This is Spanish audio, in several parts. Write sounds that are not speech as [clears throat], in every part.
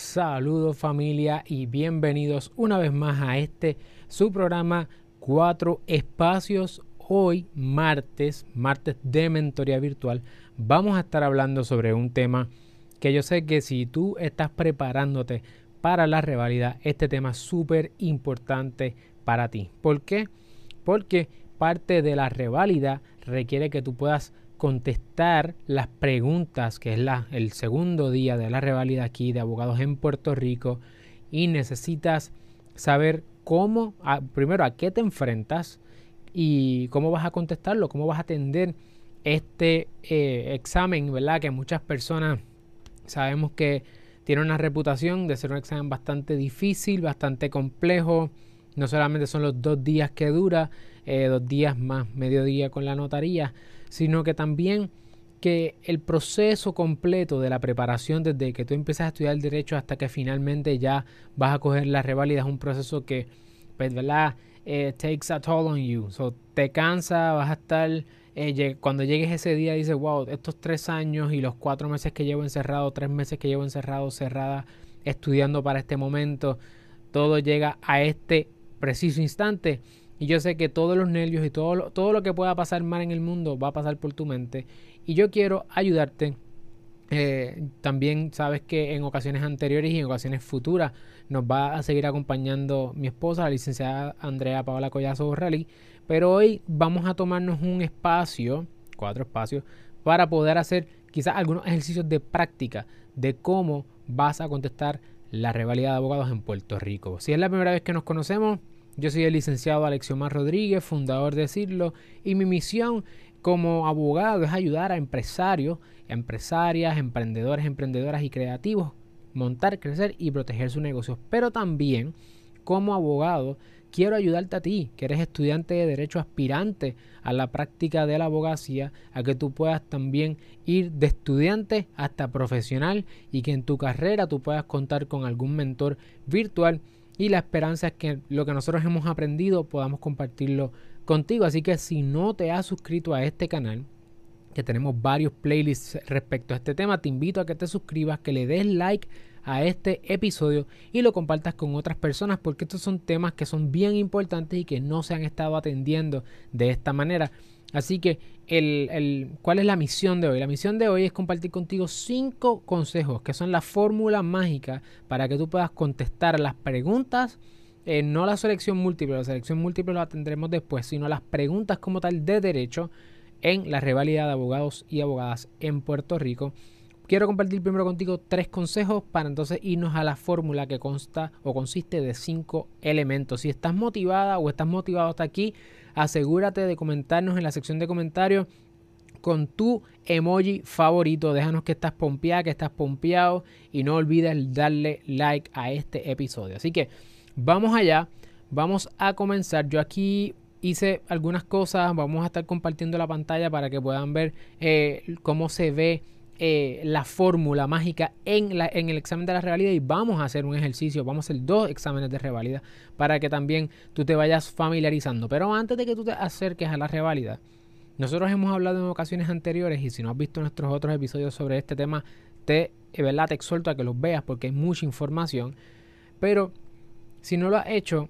Saludos familia y bienvenidos una vez más a este su programa Cuatro Espacios. Hoy martes, martes de mentoría virtual, vamos a estar hablando sobre un tema que yo sé que si tú estás preparándote para la rivalidad, este tema es súper importante para ti. ¿Por qué? Porque parte de la reválida requiere que tú puedas contestar las preguntas, que es la, el segundo día de la reválida aquí de abogados en Puerto Rico, y necesitas saber cómo, primero, a qué te enfrentas y cómo vas a contestarlo, cómo vas a atender este eh, examen, ¿verdad? Que muchas personas sabemos que tiene una reputación de ser un examen bastante difícil, bastante complejo. No solamente son los dos días que dura, eh, dos días más mediodía con la notaría, sino que también que el proceso completo de la preparación desde que tú empiezas a estudiar el derecho hasta que finalmente ya vas a coger la reválida es un proceso que, pues, ¿verdad? Eh, takes a toll on you. So, te cansa, vas a estar, eh, cuando llegues ese día dices, wow, estos tres años y los cuatro meses que llevo encerrado, tres meses que llevo encerrado, cerrada, estudiando para este momento, todo llega a este preciso instante y yo sé que todos los nervios y todo lo, todo lo que pueda pasar mal en el mundo va a pasar por tu mente. Y yo quiero ayudarte. Eh, también sabes que en ocasiones anteriores y en ocasiones futuras nos va a seguir acompañando mi esposa, la licenciada Andrea Paola Collazo Borrelli. Pero hoy vamos a tomarnos un espacio, cuatro espacios, para poder hacer quizás algunos ejercicios de práctica de cómo vas a contestar la rivalidad de abogados en Puerto Rico. Si es la primera vez que nos conocemos, yo soy el licenciado Alexiomar Rodríguez, fundador de Cirlo, y mi misión como abogado es ayudar a empresarios, empresarias, emprendedores, emprendedoras y creativos montar, crecer y proteger sus negocios. Pero también como abogado quiero ayudarte a ti, que eres estudiante de derecho aspirante a la práctica de la abogacía, a que tú puedas también ir de estudiante hasta profesional y que en tu carrera tú puedas contar con algún mentor virtual y la esperanza es que lo que nosotros hemos aprendido podamos compartirlo contigo. Así que si no te has suscrito a este canal, que tenemos varios playlists respecto a este tema, te invito a que te suscribas, que le des like a este episodio y lo compartas con otras personas porque estos son temas que son bien importantes y que no se han estado atendiendo de esta manera. Así que, el, ¿cuál es la misión de hoy? La misión de hoy es compartir contigo cinco consejos que son la fórmula mágica para que tú puedas contestar las preguntas, eh, no la selección múltiple, la selección múltiple la tendremos después, sino las preguntas como tal de derecho en la rivalidad de abogados y abogadas en Puerto Rico. Quiero compartir primero contigo tres consejos para entonces irnos a la fórmula que consta o consiste de cinco elementos. Si estás motivada o estás motivado hasta aquí, asegúrate de comentarnos en la sección de comentarios con tu emoji favorito. Déjanos que estás pompeada, que estás pompeado y no olvides darle like a este episodio. Así que vamos allá, vamos a comenzar. Yo aquí hice algunas cosas, vamos a estar compartiendo la pantalla para que puedan ver eh, cómo se ve eh, la fórmula mágica en, el examen de la revalida y vamos a hacer un ejercicio, vamos a hacer dos exámenes de revalida para que también tú te vayas familiarizando. Pero antes de que tú te acerques a la revalida, nosotros hemos hablado en ocasiones anteriores y si no has visto nuestros otros episodios sobre este tema, te, eh, ¿verdad? te exhorto a que los veas porque hay mucha información. Pero si no lo has hecho,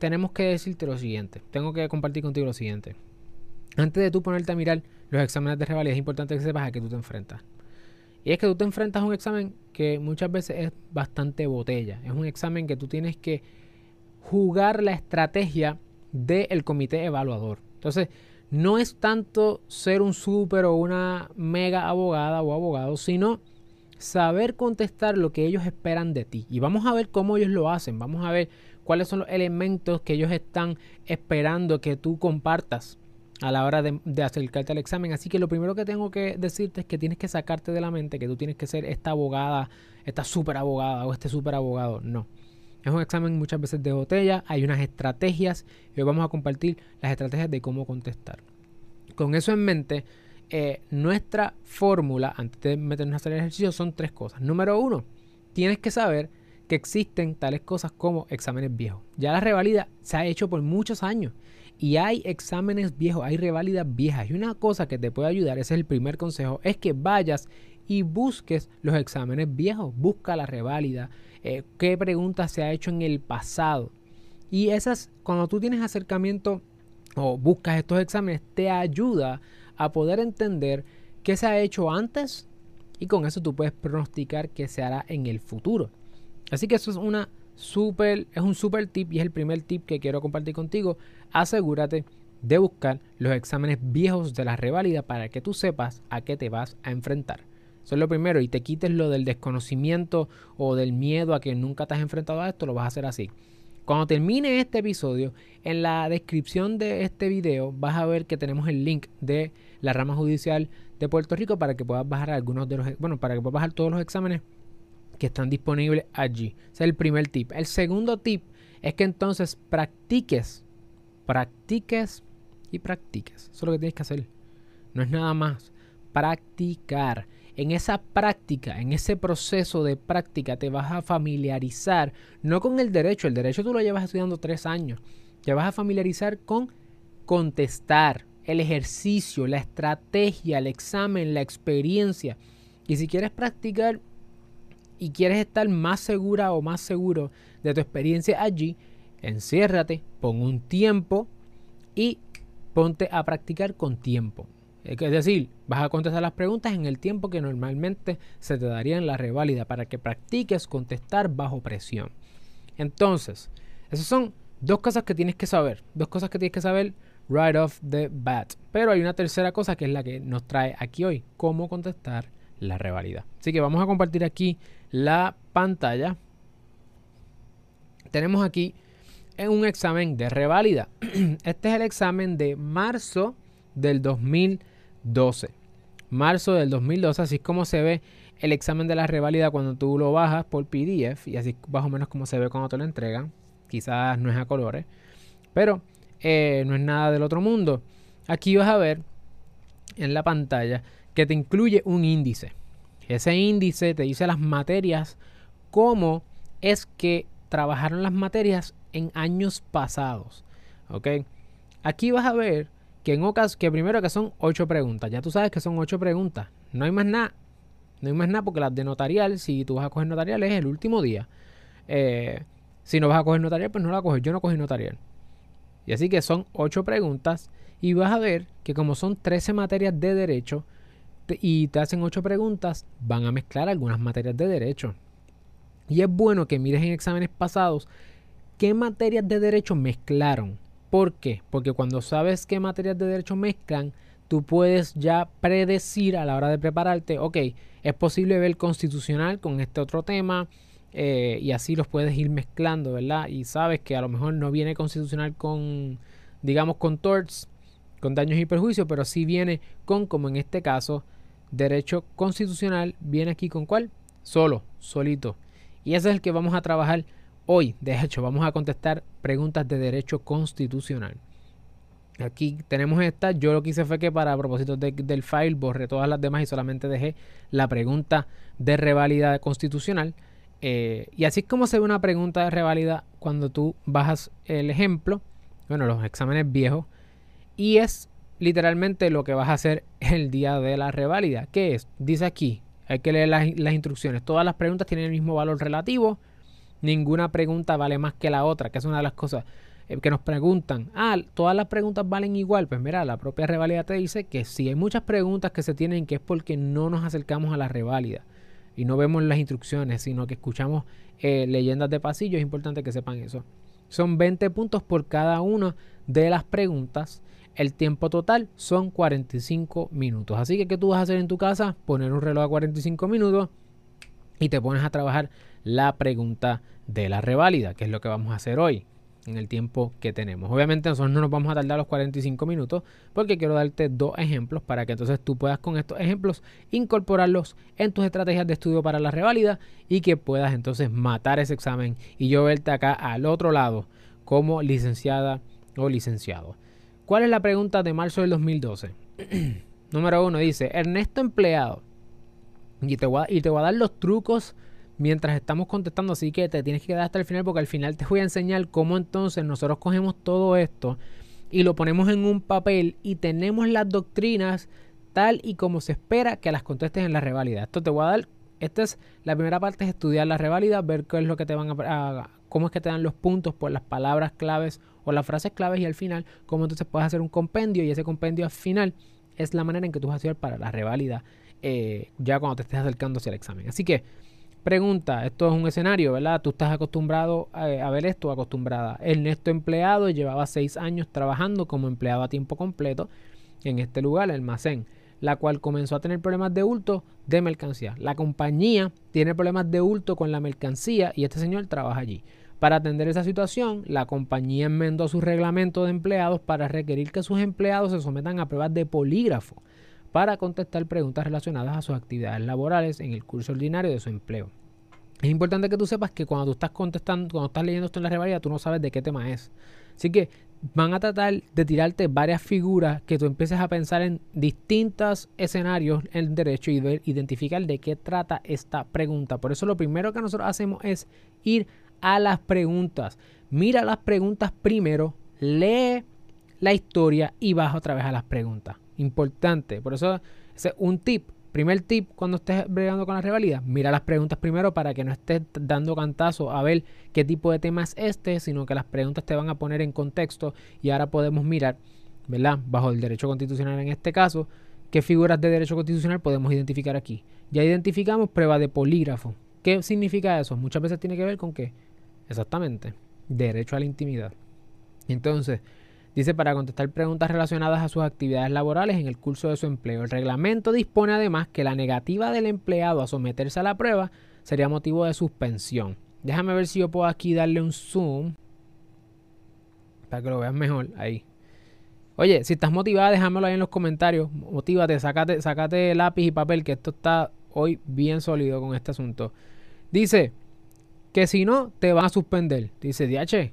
tenemos que decirte lo siguiente. Tengo que compartir contigo lo siguiente. Antes de tú ponerte a mirar los exámenes de revalida, es importante que sepas a qué tú te enfrentas. Y es que tú te enfrentas a un examen que muchas veces es bastante botella. Es un examen que tú tienes que jugar la estrategia del comité evaluador. Entonces, no es tanto ser un súper o una mega abogada o abogado, sino saber contestar lo que ellos esperan de ti. Y vamos a ver cómo ellos lo hacen. Vamos a ver cuáles son los elementos que ellos están esperando que tú compartas a la hora de, acercarte al examen. Así que lo primero que tengo que decirte es que tienes que sacarte de la mente que tú tienes que ser esta abogada, esta super abogada o este super abogado. No. Es un examen muchas veces de botella, hay unas estrategias y hoy vamos a compartir las estrategias de cómo contestar. Con eso en mente, eh, nuestra fórmula antes de meternos a hacer el ejercicio son tres cosas. Número uno, tienes que saber que existen tales cosas como exámenes viejos. Ya la revalida se ha hecho por muchos años y hay exámenes viejos, hay reválidas viejas. Y una cosa que te puede ayudar, ese es el primer consejo, es que vayas y busques los exámenes viejos, busca la reválida, eh, qué preguntas se ha hecho en el pasado. Y esas, cuando tú tienes acercamiento o buscas estos exámenes, te ayuda a poder entender qué se ha hecho antes y con eso tú puedes pronosticar qué se hará en el futuro. Así que eso es una es un super tip y es el primer tip que quiero compartir contigo. Asegúrate de buscar los exámenes viejos de la reválida para que tú sepas a qué te vas a enfrentar. Eso es lo primero y te quites lo del desconocimiento o del miedo a que nunca te has enfrentado a esto, lo vas a hacer así. Cuando termine este episodio, en la descripción de este video vas a ver que tenemos el link de la rama judicial de Puerto Rico para que puedas bajar algunos de los, bueno, para que puedas bajar todos los exámenes que están disponibles allí. Ese es el primer tip. El segundo tip es que entonces practiques, practiques y practiques. Eso es lo que tienes que hacer. No es nada más. Practicar. En esa práctica, en ese proceso de práctica, te vas a familiarizar no con el derecho. El derecho tú lo llevas estudiando tres años. Te vas a familiarizar con contestar, el ejercicio, la estrategia, el examen, la experiencia. Y si quieres practicar y quieres estar más segura o más seguro de tu experiencia allí, enciérrate, pon un tiempo y ponte a practicar con tiempo. Es decir, vas a contestar las preguntas en el tiempo que normalmente se te daría en la reválida para que practiques contestar bajo presión. Entonces, esas son dos cosas que tienes que saber. Dos cosas que tienes que saber right off the bat. Pero hay una tercera cosa que es la que nos trae aquí hoy. Cómo contestar la reválida. Así que vamos a compartir aquí la pantalla. Tenemos aquí un examen de reválida. [clears throat] Este es el examen de marzo del 2012. Marzo del 2012, así es como se ve el examen de la reválida cuando tú lo bajas por PDF y así más o menos como se ve cuando te lo entregan. Quizás no es a colores, pero eh, no es nada del otro mundo. Aquí vas a ver en la pantalla que te incluye un índice. Ese índice te dice las materias, cómo es que trabajaron las materias en años pasados. ¿Ok? Aquí vas a ver que en ocas que primero que son ocho preguntas. Ya tú sabes que son ocho preguntas. No hay más nada. No hay más nada porque las de notarial, si tú vas a coger notarial, es el último día. Eh, si no vas a coger notarial, pues no la coges. Yo no cogí notarial. Y así que son ocho preguntas. Y vas a ver que como son 13 materias de derecho, y te hacen ocho preguntas, van a mezclar algunas materias de derecho. Y es bueno que mires en exámenes pasados qué materias de derecho mezclaron. ¿Por qué? Porque cuando sabes qué materias de derecho mezclan, tú puedes ya predecir a la hora de prepararte, ok, es posible ver constitucional con este otro tema eh, y así los puedes ir mezclando, ¿verdad? Y sabes que a lo mejor no viene constitucional con, digamos, con torts, con daños y perjuicios, pero sí viene con, como en este caso, derecho constitucional viene aquí con cuál? Solo, solito. Y ese es el que vamos a trabajar hoy. De hecho, vamos a contestar preguntas de derecho constitucional. Aquí tenemos esta. Yo lo que hice fue que para propósito del file borré todas las demás y solamente dejé la pregunta de revalida constitucional. Eh, y así es como se ve una pregunta de revalida cuando tú bajas el ejemplo, bueno, los exámenes viejos, y es literalmente lo que vas a hacer [laughs] el día de la reválida. ¿Qué es? Dice aquí, hay que leer las, instrucciones. Todas las preguntas tienen el mismo valor relativo. Ninguna pregunta vale más que la otra, que es una de las cosas eh, que nos preguntan. Ah, todas las preguntas valen igual. Pues mira, la propia reválida te dice que si hay muchas preguntas que se tienen que es porque no nos acercamos a la reválida y no vemos las instrucciones, sino que escuchamos eh, leyendas de pasillo. Es importante que sepan eso. Son 20 puntos por cada una de las preguntas el tiempo total son 45 minutos. Así que, ¿qué tú vas a hacer en tu casa? Poner un reloj a 45 minutos y te pones a trabajar la pregunta de la reválida, que es lo que vamos a hacer hoy en el tiempo que tenemos. Obviamente nosotros no nos vamos a tardar los 45 minutos porque quiero darte dos ejemplos para que entonces tú puedas con estos ejemplos incorporarlos en tus estrategias de estudio para la reválida y que puedas entonces matar ese examen y yo verte acá al otro lado como licenciada o licenciado. ¿Cuál es la pregunta de marzo del 2012? [clears throat] Número uno dice, Ernesto empleado. Y te, voy a, a dar los trucos mientras estamos contestando, así que te tienes que quedar hasta el final porque al final te voy a enseñar cómo entonces nosotros cogemos todo esto y lo ponemos en un papel y tenemos las doctrinas tal y como se espera que las contestes en la reválida. Esto te voy a dar, esta es la primera parte es estudiar la reválida, ver qué es lo que te van a, cómo es que te dan los puntos por las palabras claves o las frases claves y al final cómo entonces puedes hacer un compendio y ese compendio al final es la manera en que tú vas a hacer para la reválida eh, ya cuando te estés acercando hacia el examen. Así que Pregunta, esto es un escenario, ¿verdad? Tú estás acostumbrado a, ver esto, acostumbrada. Ernesto empleado llevaba seis años trabajando como empleado a tiempo completo en este lugar, el almacén, la cual comenzó a tener problemas de hurto de mercancía. La compañía tiene problemas de hurto con la mercancía y este señor trabaja allí. Para atender esa situación, la compañía enmendó su reglamento de empleados para requerir que sus empleados se sometan a pruebas de polígrafo para contestar preguntas relacionadas a sus actividades laborales en el curso ordinario de su empleo. Es importante que tú sepas que cuando tú estás contestando, cuando estás leyendo esto en la revalida, tú no sabes de qué tema es. Así que van a tratar de tirarte varias figuras que tú empieces a pensar en distintos escenarios en derecho y ver, identificar de qué trata esta pregunta. Por eso lo primero que nosotros hacemos es ir a las preguntas. Mira las preguntas primero, lee la historia y baja otra vez a las preguntas. Importante. Por eso es un tip Primer tip cuando estés bregando con la revalida, mira las preguntas primero para que no estés dando cantazo a ver qué tipo de tema es este, sino que las preguntas te van a poner en contexto y ahora podemos mirar, ¿verdad? Bajo el derecho constitucional en este caso, qué figuras de derecho constitucional podemos identificar aquí. Ya identificamos prueba de polígrafo. ¿Qué significa eso? Muchas veces tiene que ver con qué? Exactamente, derecho a la intimidad. Entonces, Dice para contestar preguntas relacionadas a sus actividades laborales en el curso de su empleo. El reglamento dispone además que la negativa del empleado a someterse a la prueba sería motivo de suspensión. Déjame ver si yo puedo aquí darle un zoom para que lo veas mejor ahí. Oye, si estás motivada, déjamelo ahí en los comentarios. Motívate, sácate, sácate lápiz y papel, que esto está hoy bien sólido con este asunto. Dice que si no, te van a suspender. Dice, DH,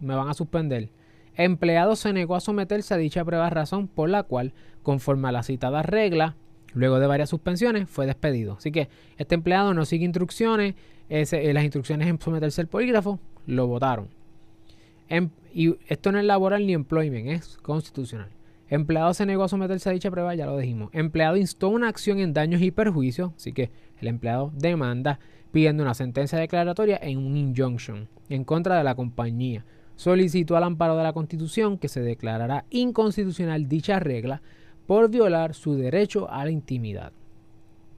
me van a suspender empleado se negó a someterse a dicha prueba razón por la cual, conforme a la citada regla, luego de varias suspensiones, fue despedido. Así que este empleado no sigue instrucciones, eh, las instrucciones en someterse al polígrafo, lo votaron. Em, y esto no es laboral ni employment, es constitucional. Empleado se negó a someterse a dicha prueba, ya lo dijimos. Empleado instó una acción en daños y perjuicios, así que el empleado demanda pidiendo una sentencia declaratoria en un injunction en contra de la compañía solicitó al amparo de la Constitución que se declarará inconstitucional dicha regla por violar su derecho a la intimidad.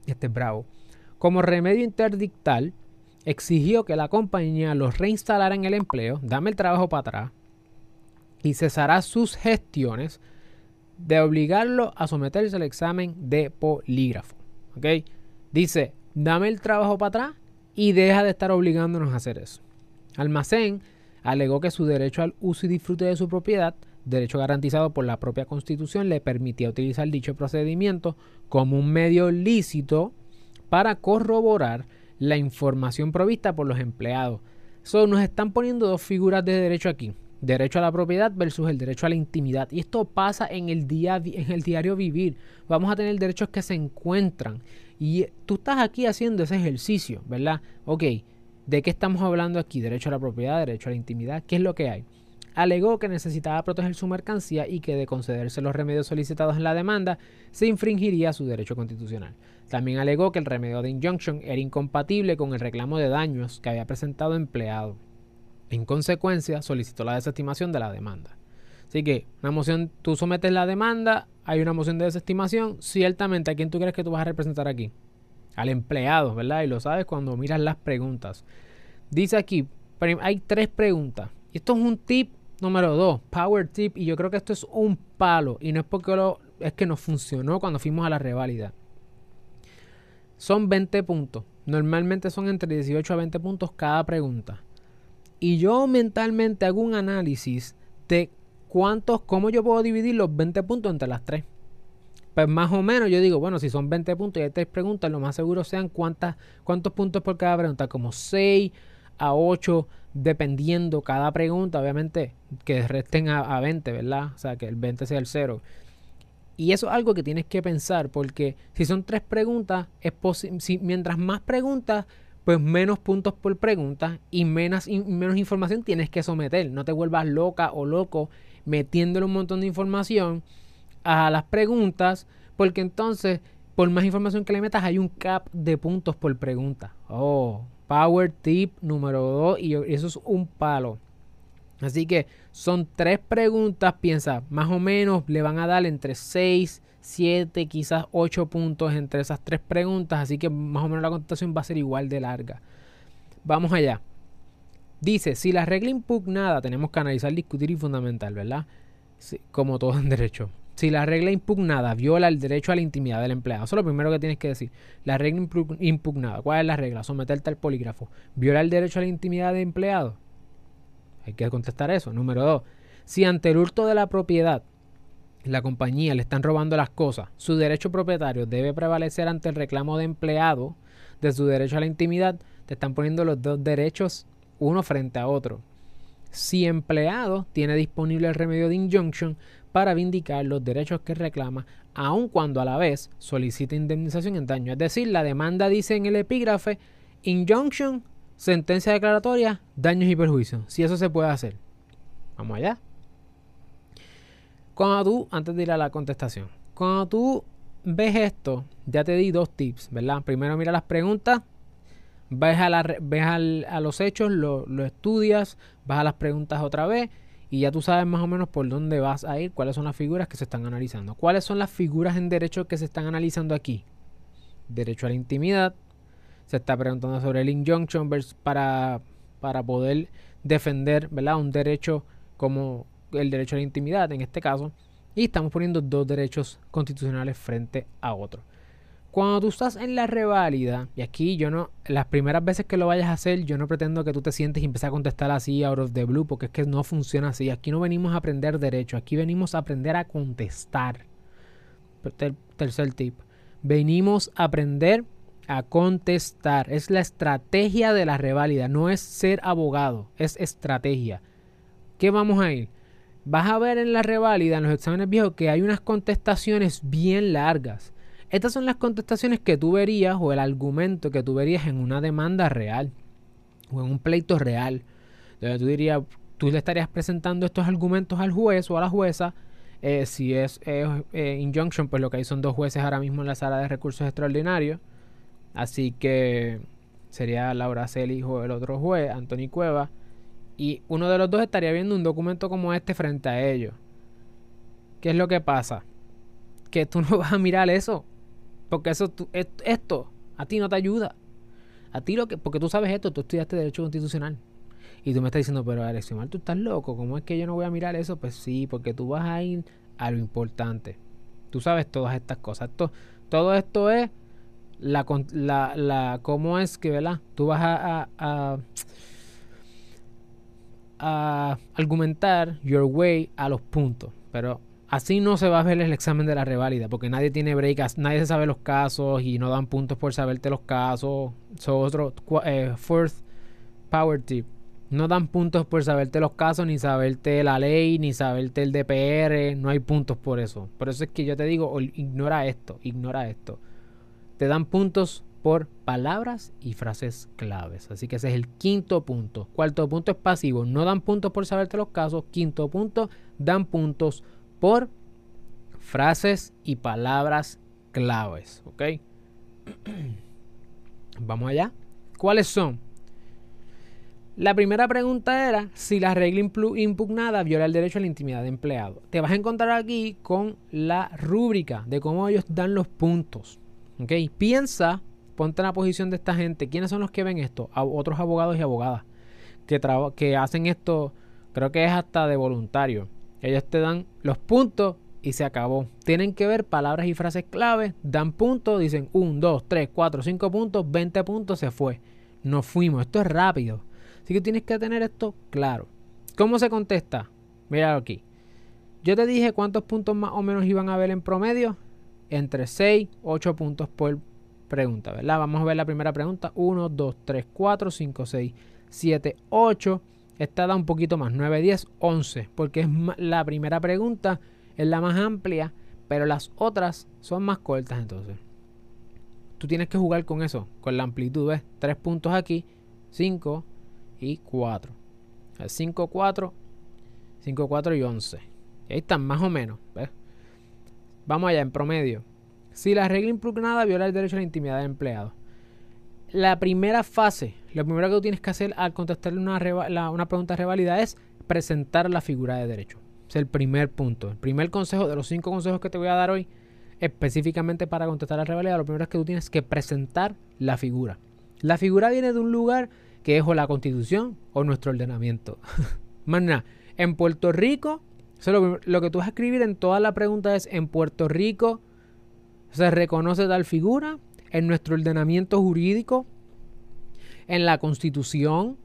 Este es bravo. Como remedio interdictal, exigió que la compañía los reinstalara en el empleo, dame el trabajo para atrás, y cesará sus gestiones de obligarlo a someterse al examen de polígrafo. Dice, dame el trabajo para atrás y deja de estar obligándonos a hacer eso. Almacén alegó que su derecho al uso y disfrute de su propiedad, derecho garantizado por la propia Constitución, le permitía utilizar dicho procedimiento como un medio lícito para corroborar la información provista por los empleados. So, nos están poniendo dos figuras de derecho aquí. Derecho a la propiedad versus el derecho a la intimidad. Y esto pasa en el, día, en el diario vivir. Vamos a tener derechos que se encuentran. Y tú estás aquí haciendo ese ejercicio, ¿verdad? Ok, ¿De qué estamos hablando aquí? Derecho a la propiedad, derecho a la intimidad. ¿Qué es lo que hay? Alegó que necesitaba proteger su mercancía y que de concederse los remedios solicitados en la demanda se infringiría su derecho constitucional. También alegó que el remedio de injunction era incompatible con el reclamo de daños que había presentado empleado. En consecuencia, solicitó la desestimación de la demanda. Así que, una moción, tú sometes la demanda, hay una moción de desestimación, ciertamente, ¿a quién tú crees que tú vas a representar aquí? al empleado, ¿verdad? Y lo sabes cuando miras las preguntas. Dice aquí, hay tres preguntas. Esto es un tip número dos, power tip. Y yo creo que esto es un palo. Y no es porque lo, es que nos funcionó cuando fuimos a la reválida. Son 20 puntos. Normalmente son entre 18 a 20 puntos cada pregunta. Y yo mentalmente hago un análisis de cuántos, cómo yo puedo dividir los 20 puntos entre las tres. Pues más o menos yo digo, bueno, si son 20 puntos y hay tres preguntas, lo más seguro sean cuántas, cuántos puntos por cada pregunta, como 6 a 8, dependiendo cada pregunta, obviamente que resten a, 20, ¿verdad? O sea, que el 20 sea el 0. Y eso es algo que tienes que pensar, porque si son tres preguntas, es si, mientras más preguntas, pues menos puntos por pregunta y menos, menos información tienes que someter. No te vuelvas loca o loco metiéndole un montón de información a las preguntas Porque entonces, por más información que le metas, hay un cap de puntos por pregunta. Oh, power tip número 2 y eso es un palo. Así que son tres preguntas, piensa, más o menos le van a dar entre 6, 7, quizás 8 puntos entre esas tres preguntas, así que más o menos la contestación va a ser igual de larga. Vamos allá. Dice, si la regla impugnada, tenemos que analizar, discutir y fundamental, ¿verdad? como todo en derecho. Si la regla impugnada viola el derecho a la intimidad del empleado, eso es lo primero que tienes que decir. La regla impugnada, ¿cuál es la regla? Someterte al polígrafo. ¿Viola el derecho a la intimidad del empleado? Hay que contestar eso. Número dos, si ante el hurto de la propiedad la compañía le están robando las cosas, su derecho propietario debe prevalecer ante el reclamo de empleado de su derecho a la intimidad. Te están poniendo los dos derechos uno frente a otro. Si empleado tiene disponible el remedio de injunction para vindicar los derechos que reclama, aun cuando a la vez solicita indemnización en daño. Es decir, la demanda dice en el epígrafe injunction, sentencia declaratoria, daños y perjuicios. Si eso se puede hacer. Vamos allá. Cuando tú, antes de ir a la contestación, cuando tú ves esto, ya te di dos tips, ¿verdad? Primero mira las preguntas, ves a, los hechos, lo, lo, estudias, vas a las preguntas otra vez y ya tú sabes más o menos por dónde vas a ir, cuáles son las figuras que se están analizando. ¿Cuáles son las figuras en derecho que se están analizando aquí? Derecho a la intimidad, se está preguntando sobre el injunction para, para poder defender ¿verdad? un derecho como el derecho a la intimidad en este caso, y estamos poniendo dos derechos constitucionales frente a otro. Cuando tú estás en la reválida, y aquí yo no, las primeras veces que lo vayas a hacer, yo no pretendo que tú te sientes y empieces a contestar así out of the blue, porque es que no funciona así. Aquí no venimos a aprender derecho, aquí venimos a aprender a contestar. tercer tip. Venimos a aprender a contestar. Es la estrategia de la reválida, no es ser abogado, es estrategia. ¿Qué vamos a ir? Vas a ver en la reválida, en los exámenes viejos, que hay unas contestaciones bien largas. Estas son las contestaciones que tú verías o el argumento que tú verías en una demanda real o en un pleito real. Entonces tú dirías, tú le estarías presentando estos argumentos al juez o a la jueza. Eh, si es eh, injunction, pues lo que hay son dos jueces ahora mismo en la sala de recursos extraordinarios. Así que sería Laura Celis o el otro juez, Anthony Cueva y uno de los dos estaría viendo un documento como este frente a ellos. ¿Qué es lo que pasa? Que tú [laughs] no vas a mirar eso. Porque eso, esto a ti no te ayuda. A ti lo que, porque tú sabes esto, tú estudiaste Derecho Constitucional. Y tú me estás diciendo, pero Alexio tú estás loco. ¿Cómo es que yo no voy a mirar eso? Pues sí, porque tú vas a ir a lo importante. Tú sabes todas estas cosas. todo esto es la, la, la, cómo es que, ¿verdad? Tú vas a argumentar your way a los puntos. Pero así no se va a ver el examen de la reválida, porque nadie tiene break, nadie se sabe los casos y no dan puntos por saberte los casos. So, otro eh, fourth power tip. No dan puntos por saberte los casos, ni saberte la ley, ni saberte el DPR. No hay puntos por eso. Por eso es que yo te digo, ignora esto, ignora esto. Te dan puntos por palabras y frases claves. Así que ese es el quinto punto. Cuarto punto es pasivo. No dan puntos por saberte los casos. Quinto punto, dan puntos por frases y palabras claves. ¿Ok? [clears throat] Vamos allá. ¿Cuáles son? La primera pregunta era si la regla impugnada viola el derecho a la intimidad de empleado. Te vas a encontrar aquí con la rúbrica de cómo ellos dan los puntos. ¿Ok? Piensa ponte en la posición de esta gente. ¿Quiénes son los que ven esto? A otros abogados y abogadas que, hacen esto, creo que es hasta de voluntario. Ellos te dan los puntos y se acabó. Tienen que ver palabras y frases clave, dan puntos, dicen 1, 2, 3, 4, 5 puntos, 20 puntos, se fue. Nos fuimos, esto es rápido. Así que tienes que tener esto claro. ¿Cómo se contesta? Mira aquí. Yo te dije cuántos puntos más o menos iban a haber en promedio. Entre 6, 8 puntos por pregunta, ¿verdad? Vamos a ver la primera pregunta. 1, 2, 3, 4, 5, 6, 7, 8. Esta da un poquito más, 9, 10, 11, porque es la primera pregunta, es la más amplia, pero las otras son más cortas entonces. Tú tienes que jugar con eso, con la amplitud, ¿ves? 3 puntos aquí, 5 y 4. 5, 4, 5, 4 y 11. Y ahí están más o menos, ¿ves? Vamos allá, en promedio. Si la regla impugnada viola el derecho a la intimidad del empleado. La primera fase, lo primero que tú tienes que hacer al contestarle una, pregunta reválida es presentar la figura de derecho. Es el primer punto. El primer consejo de los cinco consejos que te voy a dar hoy, específicamente para contestar la revalida, lo primero es que tú tienes que presentar la figura. La figura viene de un lugar que es o la constitución o nuestro ordenamiento. [laughs] Más en Puerto Rico, lo, que tú vas a escribir en toda la pregunta es, en Puerto Rico se reconoce tal figura, en nuestro ordenamiento jurídico, en la constitución,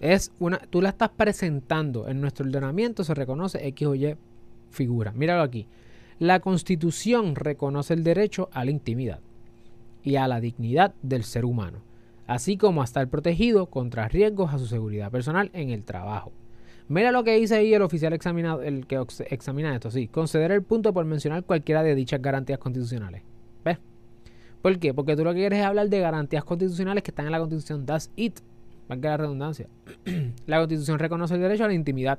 es una, tú la estás presentando en nuestro ordenamiento, se reconoce X o Y figura. Míralo aquí. La constitución reconoce el derecho a la intimidad y a la dignidad del ser humano, así como a estar protegido contra riesgos a su seguridad personal en el trabajo. Mira lo que dice ahí el oficial examinado, el que examina esto, sí. Conceder el punto por mencionar cualquiera de dichas garantías constitucionales. ¿Ves? ¿Por qué? Porque tú lo que quieres es hablar de garantías constitucionales que están en la Constitución. That's it. que la redundancia. [clears throat] la Constitución reconoce el derecho a la intimidad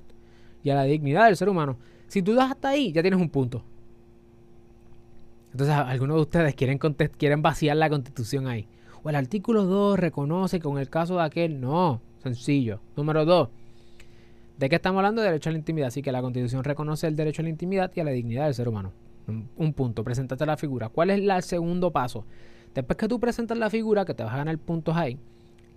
y a la dignidad del ser humano. Si tú das hasta ahí, ya tienes un punto. Entonces, algunos de ustedes quieren, quieren vaciar la Constitución ahí. O el artículo 2 reconoce con el caso de aquel. No, sencillo. Número 2. ¿De qué estamos hablando? De derecho a la intimidad. Así que la Constitución reconoce el derecho a la intimidad y a la dignidad del ser humano. Un punto, presentaste la figura. ¿Cuál es el segundo paso? Después que tú presentas la figura, que te vas a ganar puntos ahí,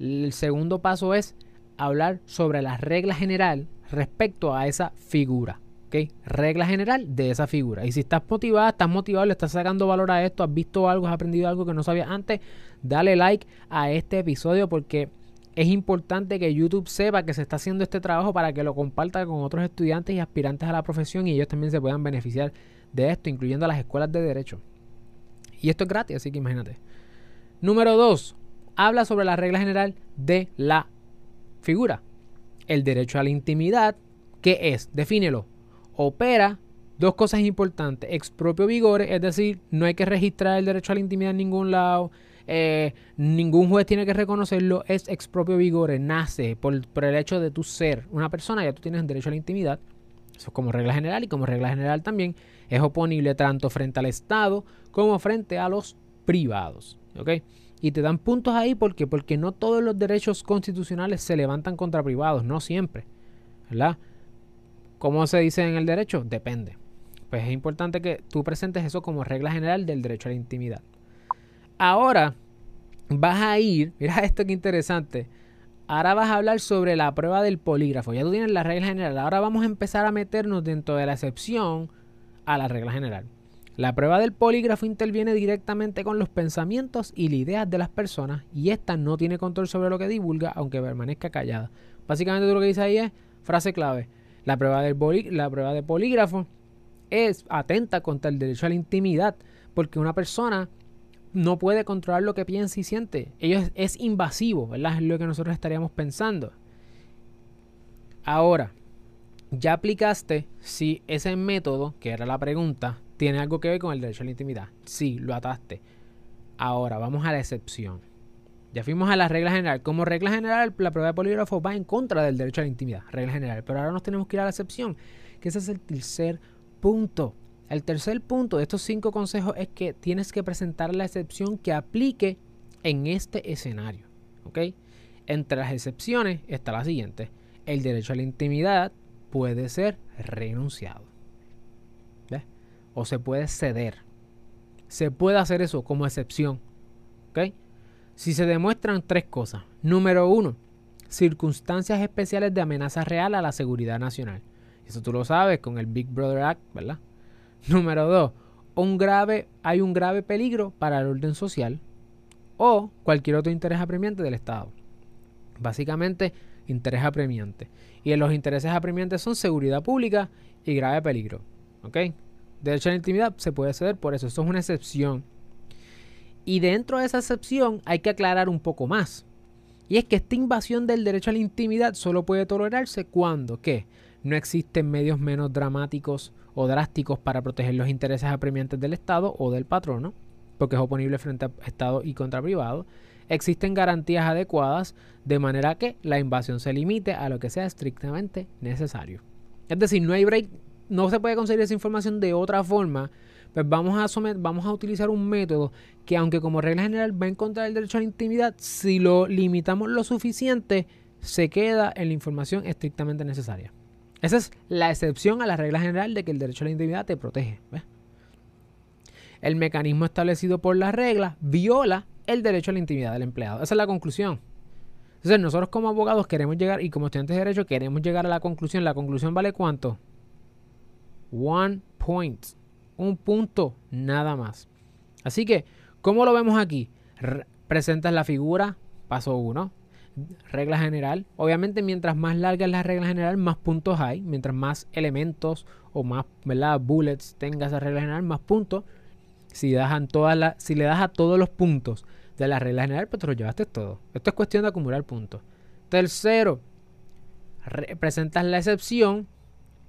el segundo paso es hablar sobre la regla general respecto a esa figura. ¿ok? Regla general de esa figura. Y si estás motivada, estás motivado, le estás sacando valor a esto, has visto algo, has aprendido algo que no sabías antes, dale like a este episodio porque es importante que YouTube sepa que se está haciendo este trabajo para que lo comparta con otros estudiantes y aspirantes a la profesión y ellos también se puedan beneficiar de esto, incluyendo las escuelas de derecho. Y esto es gratis, así que imagínate. Número 2. Habla sobre la regla general de la figura. El derecho a la intimidad, ¿qué es? Defínelo. Opera dos cosas importantes. Expropio vigore, es decir, no hay que registrar el derecho a la intimidad en ningún lado eh, ningún juez tiene que reconocerlo, es expropio vigore, nace por, el hecho de tu ser una persona, ya tú tienes derecho a la intimidad. Eso es como regla general y como regla general también es oponible tanto frente al Estado como frente a los privados. Y te dan puntos ahí porque, porque no todos los derechos constitucionales se levantan contra privados, no siempre. ¿Verdad? ¿Cómo se dice en el derecho? Depende. Pues es importante que tú presentes eso como regla general del derecho a la intimidad. Ahora vas a ir, mira esto que interesante. Ahora vas a hablar sobre la prueba del polígrafo. Ya tú tienes la regla general. Ahora vamos a empezar a meternos dentro de la excepción a la regla general. La prueba del polígrafo interviene directamente con los pensamientos y las ideas de las personas y esta no tiene control sobre lo que divulga aunque permanezca callada. Básicamente todo lo que dice ahí es frase clave. La prueba, del polígrafo es atenta contra el derecho a la intimidad porque una persona no puede controlar lo que piensa y siente. Ello es, invasivo, ¿verdad? Es lo que nosotros estaríamos pensando. Ahora, ya aplicaste si ese método, que era la pregunta, tiene algo que ver con el derecho a la intimidad. Sí, lo ataste. Ahora, vamos a la excepción. Ya fuimos a la regla general. Como regla general, la prueba de polígrafo va en contra del derecho a la intimidad. Regla general. Pero ahora nos tenemos que ir a la excepción, que ese es el tercer punto. El tercer punto de estos cinco consejos es que tienes que presentar la excepción que aplique en este escenario. ¿ok? Entre las excepciones está la siguiente. El derecho a la intimidad puede ser renunciado. ¿Ves? O se puede ceder. Se puede hacer eso como excepción. ¿Ok? Si se demuestran tres cosas. Número uno, circunstancias especiales de amenaza real a la seguridad nacional. Eso tú lo sabes con el Big Brother Act, ¿verdad? [laughs] Número dos, un grave, hay un grave peligro para el orden social o cualquier otro interés apremiante del Estado. Básicamente, interés apremiante. Y los intereses apremiantes son seguridad pública y grave peligro. ¿Ok? Derecho a la intimidad se puede ceder por eso. Eso es una excepción. Y dentro de esa excepción hay que aclarar un poco más. Y es que esta invasión del derecho a la intimidad solo puede tolerarse cuando, ¿qué? No existen medios menos dramáticos o drásticos para proteger los intereses apremiantes del Estado o del patrono, porque es oponible frente a Estado y contra privado. Existen garantías adecuadas de manera que la invasión se limite a lo que sea estrictamente necesario. Es decir, no hay break, no se puede conseguir esa información de otra forma pues vamos a, vamos a utilizar un método que aunque como regla general va en contra del derecho a la intimidad, si lo limitamos lo suficiente, se queda en la información estrictamente necesaria. Esa es la excepción a la regla general de que el derecho a la intimidad te protege. El mecanismo establecido por las reglas viola el derecho a la intimidad del empleado. Esa es la conclusión. Entonces nosotros como abogados queremos llegar y como estudiantes de derecho queremos llegar a la conclusión. ¿La conclusión vale cuánto? One point. Un punto nada más. Así que, ¿cómo lo vemos aquí? presentas la figura, paso 1. Regla general. Obviamente, mientras más larga es la regla general, más puntos hay. Mientras más elementos o más ¿verdad? bullets tenga esa regla general, más puntos. Si, si le das a todos los puntos de la regla general, pues te lo llevaste todo. Esto es cuestión de acumular puntos. Tercero, presentas la excepción.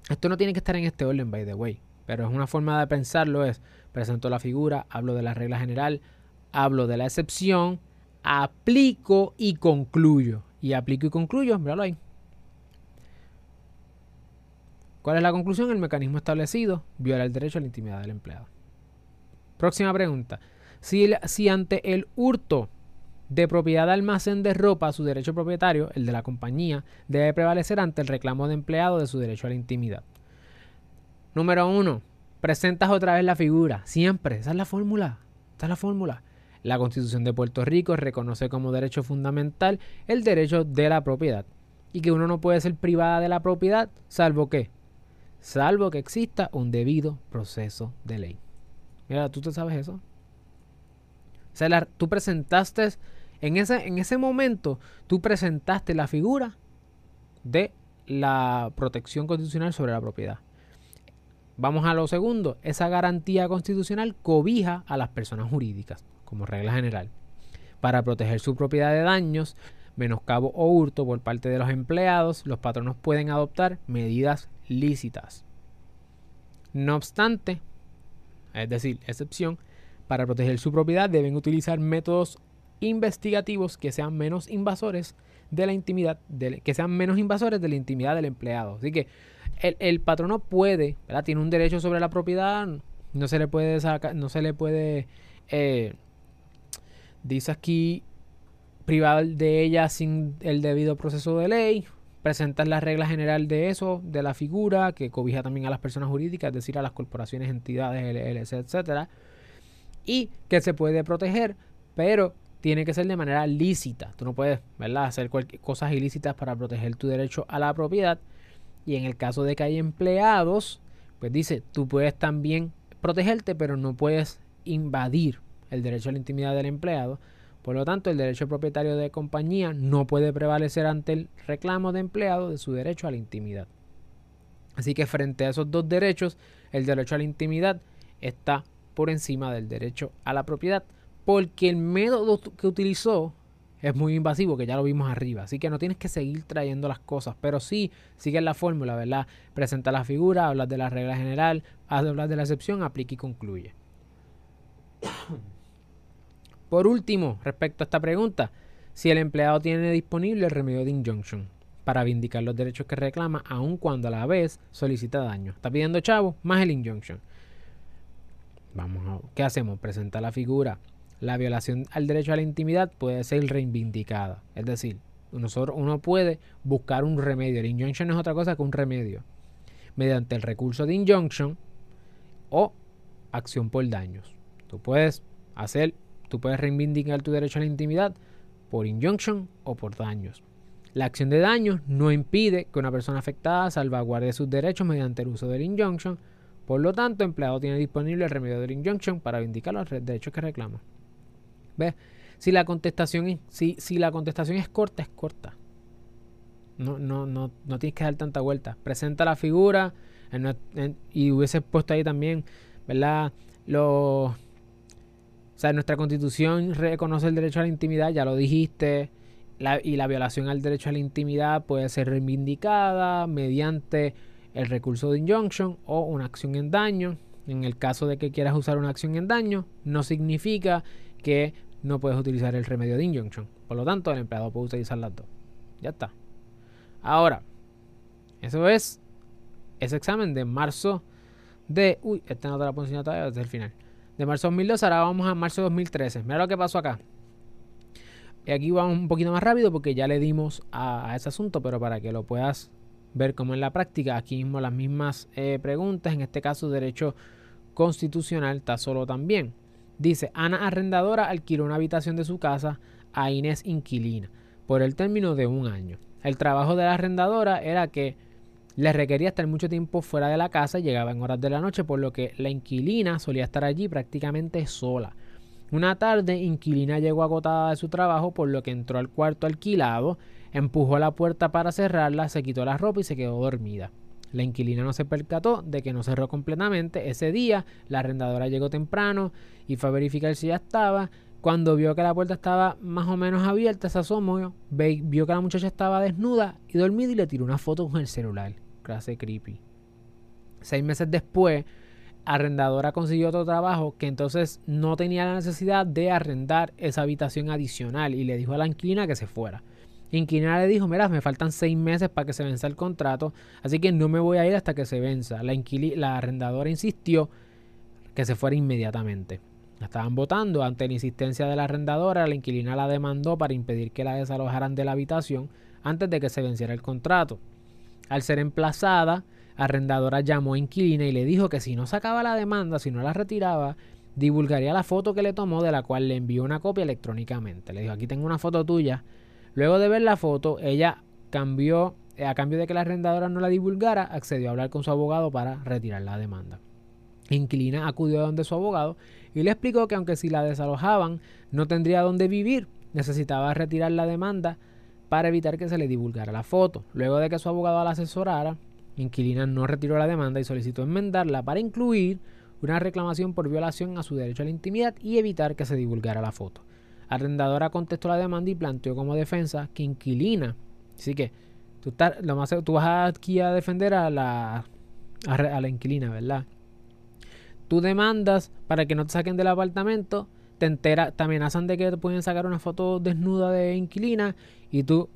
Esto no tiene que estar en este orden, by the way. Pero es una forma de pensarlo, es presento la figura, hablo de la regla general, hablo de la excepción, aplico y concluyo. Y aplico y concluyo, míralo ahí. ¿Cuál es la conclusión? El mecanismo establecido viola el derecho a la intimidad del empleado. Próxima pregunta. Si, ante el hurto de propiedad de almacén de ropa, su derecho propietario, el de la compañía, debe prevalecer ante el reclamo de empleado de su derecho a la intimidad. Número uno, presentas otra vez la figura. Siempre, esa es la fórmula. Esa es la fórmula. La Constitución de Puerto Rico reconoce como derecho fundamental el derecho de la propiedad y que uno no puede ser privada de la propiedad salvo que, salvo que exista un debido proceso de ley. Mira, ¿tú te sabes eso? O sea, tú presentaste, en ese, en ese momento, tú presentaste la figura de la protección constitucional sobre la propiedad. Vamos a lo segundo, esa garantía constitucional cobija a las personas jurídicas, como regla general, para proteger su propiedad de daños, menoscabo o hurto por parte de los empleados, los patronos pueden adoptar medidas lícitas. No obstante, es decir, excepción, para proteger su propiedad deben utilizar métodos investigativos que sean menos invasores de la intimidad, que sean menos invasores de la intimidad del empleado. Así que el, patrono puede, ¿verdad? Tiene un derecho sobre la propiedad, no se le puede sacar, no se le puede, eh, dice aquí, privar de ella sin el debido proceso de ley, presentar la regla general de eso, de la figura, que cobija también a las personas jurídicas, es decir, a las corporaciones, entidades, LLC, etcétera y que se puede proteger, pero tiene que ser de manera lícita. Tú no puedes ¿verdad? hacer cosas ilícitas para proteger tu derecho a la propiedad. Y en el caso de que hay empleados, pues dice, tú puedes también protegerte, pero no puedes invadir el derecho a la intimidad del empleado. Por lo tanto, el derecho propietario de compañía no puede prevalecer ante el reclamo de empleado de su derecho a la intimidad. Así que frente a esos dos derechos, el derecho a la intimidad está por encima del derecho a la propiedad, porque el método que utilizó es muy invasivo, que ya lo vimos arriba. Así que no tienes que seguir trayendo las cosas, pero sí sigue la fórmula, ¿verdad? Presenta la figura, hablas de la regla general, hablas de la excepción, aplica y concluye. Por último, respecto a esta pregunta, si el empleado tiene disponible el remedio de injunction para vindicar los derechos que reclama, aun cuando a la vez solicita daño. Está pidiendo chavo más el injunction. Vamos a, ¿Qué hacemos? Presenta la figura. La violación al derecho a la intimidad puede ser reivindicada. Es decir, nosotros, uno puede buscar un remedio. El injunction es otra cosa que un remedio. Mediante el recurso de injunction o acción por daños. Tú puedes hacer, tú puedes reivindicar tu derecho a la intimidad por injunction o por daños. La acción de daños no impide que una persona afectada salvaguarde sus derechos mediante el uso del injunction por lo tanto, el empleado tiene disponible el remedio de injunction para vindicar los derechos que reclama. ¿Ves? Si la contestación es, si, si la contestación es corta, es corta. No, no, no, no tienes que dar tanta vuelta. Presenta la figura y hubiese puesto ahí también, ¿verdad? Lo, o sea, nuestra constitución reconoce el derecho a la intimidad, ya lo dijiste. y la violación al derecho a la intimidad puede ser reivindicada mediante el recurso de injunction o una acción en daño. En el caso de que quieras usar una acción en daño, no significa que no puedes utilizar el remedio de injunction. Por lo tanto, el empleado puede utilizar las dos. Ya está. Ahora, eso es ese examen de marzo de... Uy, esta no te la puedo enseñar todavía desde el final. De marzo 2012, ahora vamos a marzo 2013. Mira lo que pasó acá. Y aquí vamos un poquito más rápido porque ya le dimos a, ese asunto, pero para que lo puedas ver como en la práctica, aquí mismo las mismas eh, preguntas, en este caso derecho constitucional está solo también. Dice, Ana Arrendadora alquiló una habitación de su casa a Inés Inquilina por el término de un año. El trabajo de la arrendadora era que le requería estar mucho tiempo fuera de la casa llegaba en horas de la noche, por lo que la inquilina solía estar allí prácticamente sola. Una tarde, inquilina llegó agotada de su trabajo, por lo que entró al cuarto alquilado, empujó la puerta para cerrarla, se quitó la ropa y se quedó dormida. La inquilina no se percató de que no cerró completamente. Ese día, la arrendadora llegó temprano y fue a verificar si ya estaba. Cuando vio que la puerta estaba más o menos abierta, se asomó, vio que la muchacha estaba desnuda y dormida y le tiró una foto con el celular. Clase creepy. Seis meses después, arrendadora consiguió otro trabajo que entonces no tenía la necesidad de arrendar esa habitación adicional y le dijo a la inquilina que se fuera. Inquilina le dijo, mira, me faltan seis meses para que se venza el contrato, así que no me voy a ir hasta que se venza. La, la arrendadora insistió que se fuera inmediatamente. estaban votando ante la insistencia de la arrendadora, la inquilina la demandó para impedir que la desalojaran de la habitación antes de que se venciera el contrato. Al ser emplazada, arrendadora llamó a inquilina y le dijo que si no sacaba la demanda, si no la retiraba, divulgaría la foto que le tomó de la cual le envió una copia electrónicamente. Le dijo, aquí tengo una foto tuya Luego de ver la foto, ella cambió, a cambio de que la arrendadora no la divulgara, accedió a hablar con su abogado para retirar la demanda. Inquilina acudió a donde su abogado y le explicó que aunque si la desalojaban no tendría dónde vivir, necesitaba retirar la demanda para evitar que se le divulgara la foto. Luego de que su abogado la asesorara, Inquilina no retiró la demanda y solicitó enmendarla para incluir una reclamación por violación a su derecho a la intimidad y evitar que se divulgara la foto. Arrendadora contestó la demanda y planteó como defensa que inquilina. Así que tú, lo más, tú vas aquí a defender a la, a, la inquilina, ¿verdad? Tú demandas para que no te saquen del apartamento, te, entera, te amenazan de que te pueden sacar una foto desnuda de inquilina y tú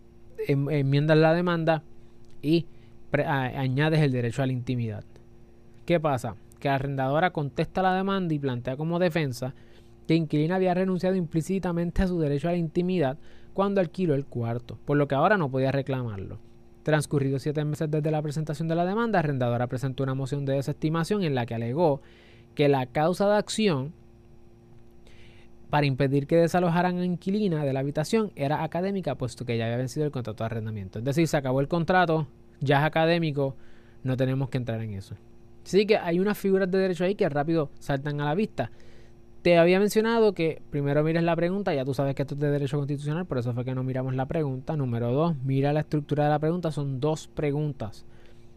em, enmiendas la demanda y añades el derecho a la intimidad. ¿Qué pasa? Que la arrendadora contesta la demanda y plantea como defensa que inquilina había renunciado implícitamente a su derecho a la intimidad cuando alquiló el cuarto, por lo que ahora no podía reclamarlo. Transcurridos siete meses desde la presentación de la demanda, Arrendadora presentó una moción de desestimación en la que alegó que la causa de acción para impedir que desalojaran a inquilina de la habitación era académica, puesto que ya había vencido el contrato de arrendamiento. Es decir, se acabó el contrato, ya es académico, no tenemos que entrar en eso. Así que hay unas figuras de derecho ahí que rápido saltan a la vista. Te había mencionado que primero mires la pregunta, ya tú sabes que esto es de derecho constitucional, por eso fue que no miramos la pregunta. Número dos, mira la estructura de la pregunta, son dos preguntas.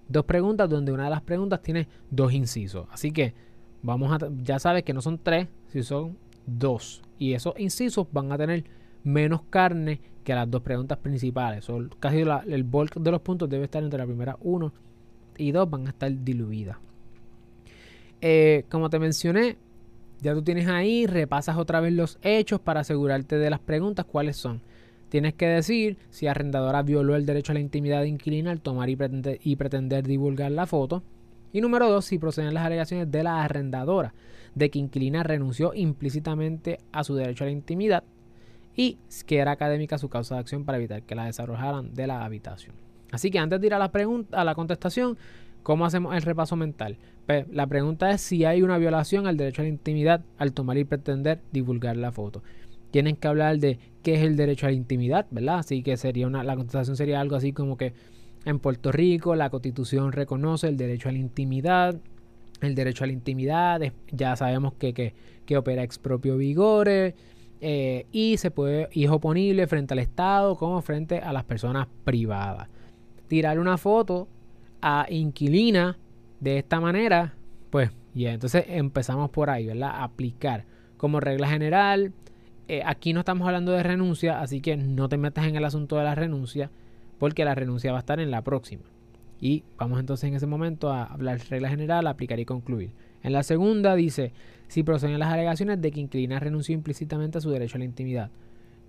Dos preguntas donde una de las preguntas tiene dos incisos. Así que vamos a, ya sabes que no son tres, si son dos. Y esos incisos van a tener menos carne que las dos preguntas principales. Son casi el bulk de los puntos debe estar entre la primera uno y dos, van a estar diluidas. Eh, como te mencioné, ya tú tienes ahí, repasas otra vez los hechos para asegurarte de las preguntas cuáles son. Tienes que decir si arrendadora violó el derecho a la intimidad de inquilina al tomar y pretender, y pretender divulgar la foto. Y número dos, si proceden las alegaciones de la arrendadora de que inquilina renunció implícitamente a su derecho a la intimidad y que era académica su causa de acción para evitar que la desarrollaran de la habitación. Así que antes de ir a la, pregunta, a la contestación, ¿Cómo hacemos el repaso mental? Pues, la pregunta es si hay una violación al derecho a la intimidad al tomar y pretender divulgar la foto. Tienen que hablar de qué es el derecho a la intimidad, ¿verdad? Así que sería una, la contestación sería algo así como que en Puerto Rico la constitución reconoce el derecho a la intimidad. El derecho a la intimidad, ya sabemos que, que, opera expropio vigore eh, y se puede, y es oponible frente al Estado como frente a las personas privadas. Tirar una foto a inquilina de esta manera, pues ya, entonces empezamos por ahí, ¿verdad? Aplicar como regla general. Eh, aquí no estamos hablando de renuncia, así que no te metas en el asunto de la renuncia, porque la renuncia va a estar en la próxima. Y vamos entonces en ese momento a hablar regla general, aplicar y concluir. En la segunda dice, si proceden las alegaciones de que inquilina renunció implícitamente a su derecho a la intimidad.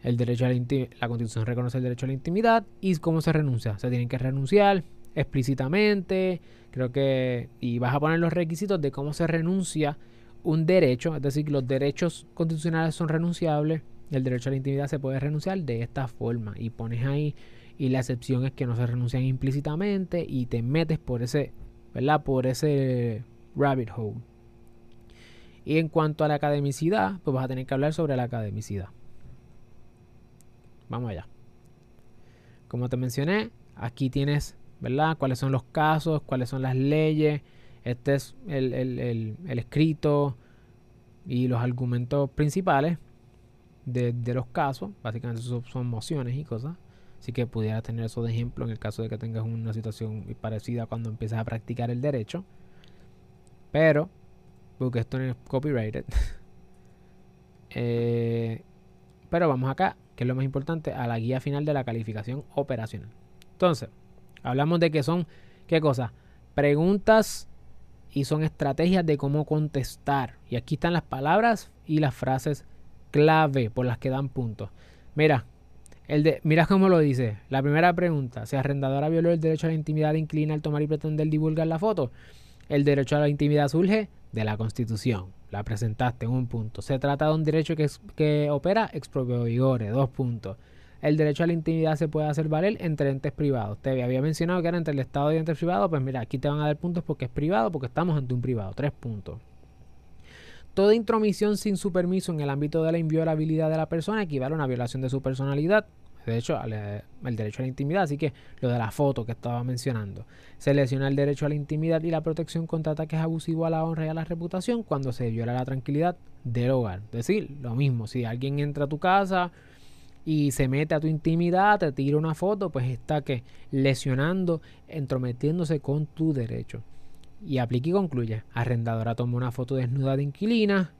El derecho a la, la Constitución reconoce el derecho a la intimidad y cómo se renuncia. Se tienen que renunciar explícitamente, creo que, y vas a poner los requisitos de cómo se renuncia un derecho, es decir, los derechos constitucionales son renunciables, el derecho a la intimidad se puede renunciar de esta forma y pones ahí y la excepción es que no se renuncian implícitamente y te metes por ese, ¿verdad? Por ese rabbit hole. Y en cuanto a la academicidad, pues vas a tener que hablar sobre la academicidad. Vamos allá. Como te mencioné, aquí tienes, ¿verdad? Cuáles son los casos, cuáles son las leyes. Este es el, el escrito y los argumentos principales de, los casos. Básicamente son, mociones y cosas. Así que pudiera tener eso de ejemplo en el caso de que tengas una situación parecida cuando empiezas a practicar el derecho. Pero, porque esto no es copyrighted. [laughs] Eh, pero vamos acá, que es lo más importante, a la guía final de la calificación operacional. Entonces, hablamos de que son, ¿qué cosa? Preguntas y son estrategias de cómo contestar. Y aquí están las palabras y las frases clave por las que dan puntos. Mira, el de, mira cómo lo dice. La primera pregunta, si arrendadora violó el derecho a la intimidad inclina al tomar y pretender divulgar la foto. El derecho a la intimidad surge de la Constitución. La presentaste en un punto. Se trata de un derecho que, que opera expropio vigore, dos puntos. El derecho a la intimidad se puede hacer valer entre entes privados. Te había mencionado que era entre el Estado y entes privados. Pues mira, aquí te van a dar puntos porque es privado, porque estamos ante un privado. Tres puntos. Toda intromisión sin su permiso en el ámbito de la inviolabilidad de la persona equivale a una violación de su personalidad. De hecho, eh, el derecho a la intimidad, así que lo de la foto que estaba mencionando. Se lesiona el derecho a la intimidad y la protección contra ataques abusivos a la honra y a la reputación cuando se viola la tranquilidad del hogar. Es decir, lo mismo, si alguien entra a tu casa y se mete a tu intimidad, te tira una foto, pues está que lesionando, entrometiéndose con tu derecho. Y aplica y concluye. Arrendadora tomó una foto desnuda de inquilina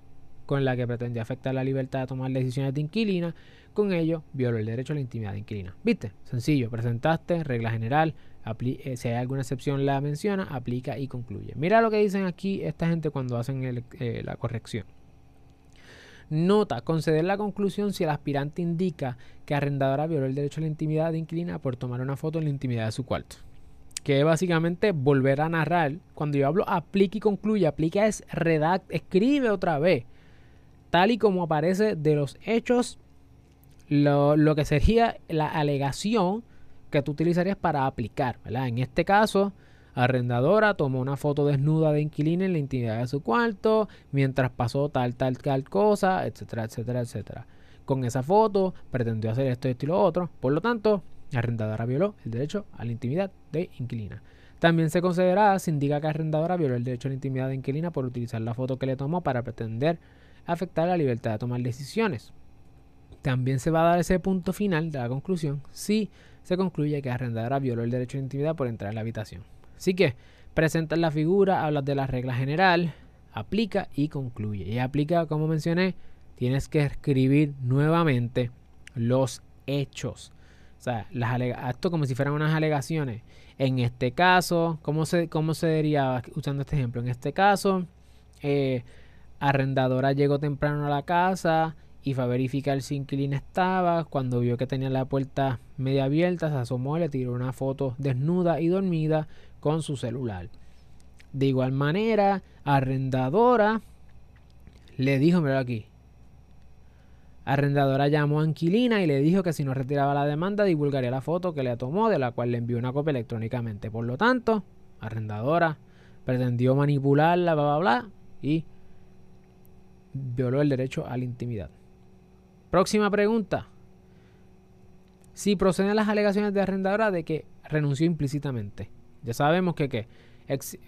con la que pretendía afectar la libertad de tomar decisiones de inquilina. Con ello, violó el derecho a la intimidad de inquilina. ¿Viste? Sencillo. Presentaste, regla general. Eh, si hay alguna excepción, la menciona, aplica y concluye. Mira lo que dicen aquí esta gente cuando hacen eh, la corrección. Nota, conceder la conclusión si el aspirante indica que arrendadora violó el derecho a la intimidad de inquilina por tomar una foto en la intimidad de su cuarto que básicamente volver a narrar. Cuando yo hablo aplica y concluye, aplica es redact, escribe otra vez, tal y como aparece de los hechos, lo, que sería la alegación que tú utilizarías para aplicar. En este caso, arrendadora tomó una foto desnuda de inquilina en la intimidad de su cuarto, mientras pasó tal, tal, tal cosa, etcétera, etcétera, etcétera. Con esa foto pretendió hacer esto, esto y lo otro. Por lo tanto, arrendadora violó el derecho a la intimidad de inquilina. También se considera, se indica que arrendadora violó el derecho a la intimidad de inquilina por utilizar la foto que le tomó para pretender afectar la libertad de tomar decisiones. También se va a dar ese punto final de la conclusión si se concluye que arrendadora violó el derecho a la intimidad por entrar en la habitación. Así que presenta la figura, hablas de la regla general, aplica y concluye. Y aplica, como mencioné, tienes que escribir nuevamente los hechos. Sea, las esto como si fueran unas alegaciones. En este caso, ¿cómo se, cómo se diría usando este ejemplo? En este caso, eh, arrendadora llegó temprano a la casa y fue a verificar si inquilina estaba. Cuando vio que tenía la puerta media abierta, se asomó y le tiró una foto desnuda y dormida con su celular. De igual manera, arrendadora le dijo, mira aquí, Arrendadora llamó a Inquilina y le dijo que si no retiraba la demanda divulgaría la foto que le tomó de la cual le envió una copia electrónicamente. Por lo tanto, Arrendadora pretendió manipularla, bla, bla, bla, y violó el derecho a la intimidad. Próxima pregunta. Si proceden las alegaciones de Arrendadora de que renunció implícitamente. Ya sabemos que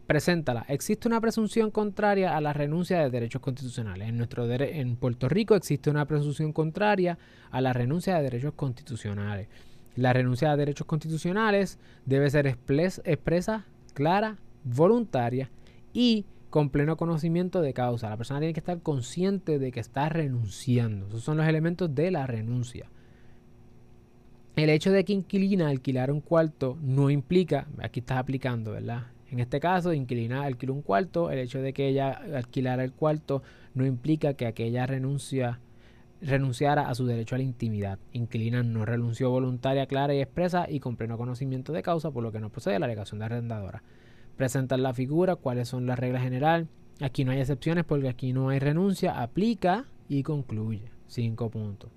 preséntala. Existe una presunción contraria a la renuncia de derechos constitucionales. En, nuestro en Puerto Rico existe una presunción contraria a la renuncia de derechos constitucionales. La renuncia de derechos constitucionales debe ser expresa, clara, voluntaria y con pleno conocimiento de causa. La persona tiene que estar consciente de que está renunciando. Esos son los elementos de la renuncia. El hecho de que inquilina alquilar un cuarto no implica, aquí estás aplicando, ¿verdad? En este caso, inquilina alquiló un cuarto. El hecho de que ella alquilara el cuarto no implica que aquella renuncia renunciara a su derecho a la intimidad. Inquilina no renunció voluntaria, clara y expresa y con pleno conocimiento de causa, por lo que no procede la alegación de arrendadora. Presentar la figura, cuáles son las reglas generales. Aquí no hay excepciones porque aquí no hay renuncia, aplica y concluye. Cinco puntos.